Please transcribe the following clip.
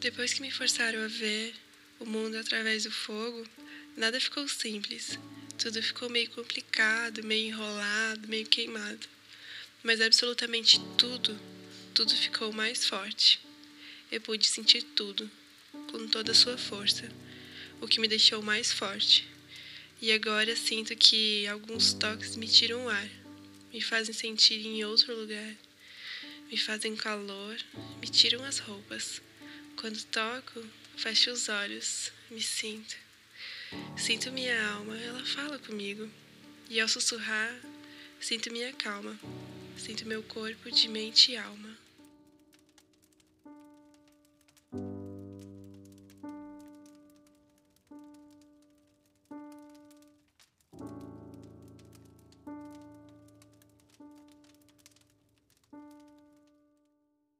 Depois que me forçaram a ver o mundo através do fogo, nada ficou simples. Tudo ficou meio complicado, meio enrolado, meio queimado. Mas absolutamente tudo, tudo ficou mais forte. Eu pude sentir tudo, com toda a sua força, o que me deixou mais forte. E agora sinto que alguns toques me tiram o ar, me fazem sentir em outro lugar, me fazem calor, me tiram as roupas. Quando toco, fecho os olhos, me sinto. Sinto minha alma, ela fala comigo. E ao sussurrar, sinto minha calma. Sinto meu corpo de mente e alma.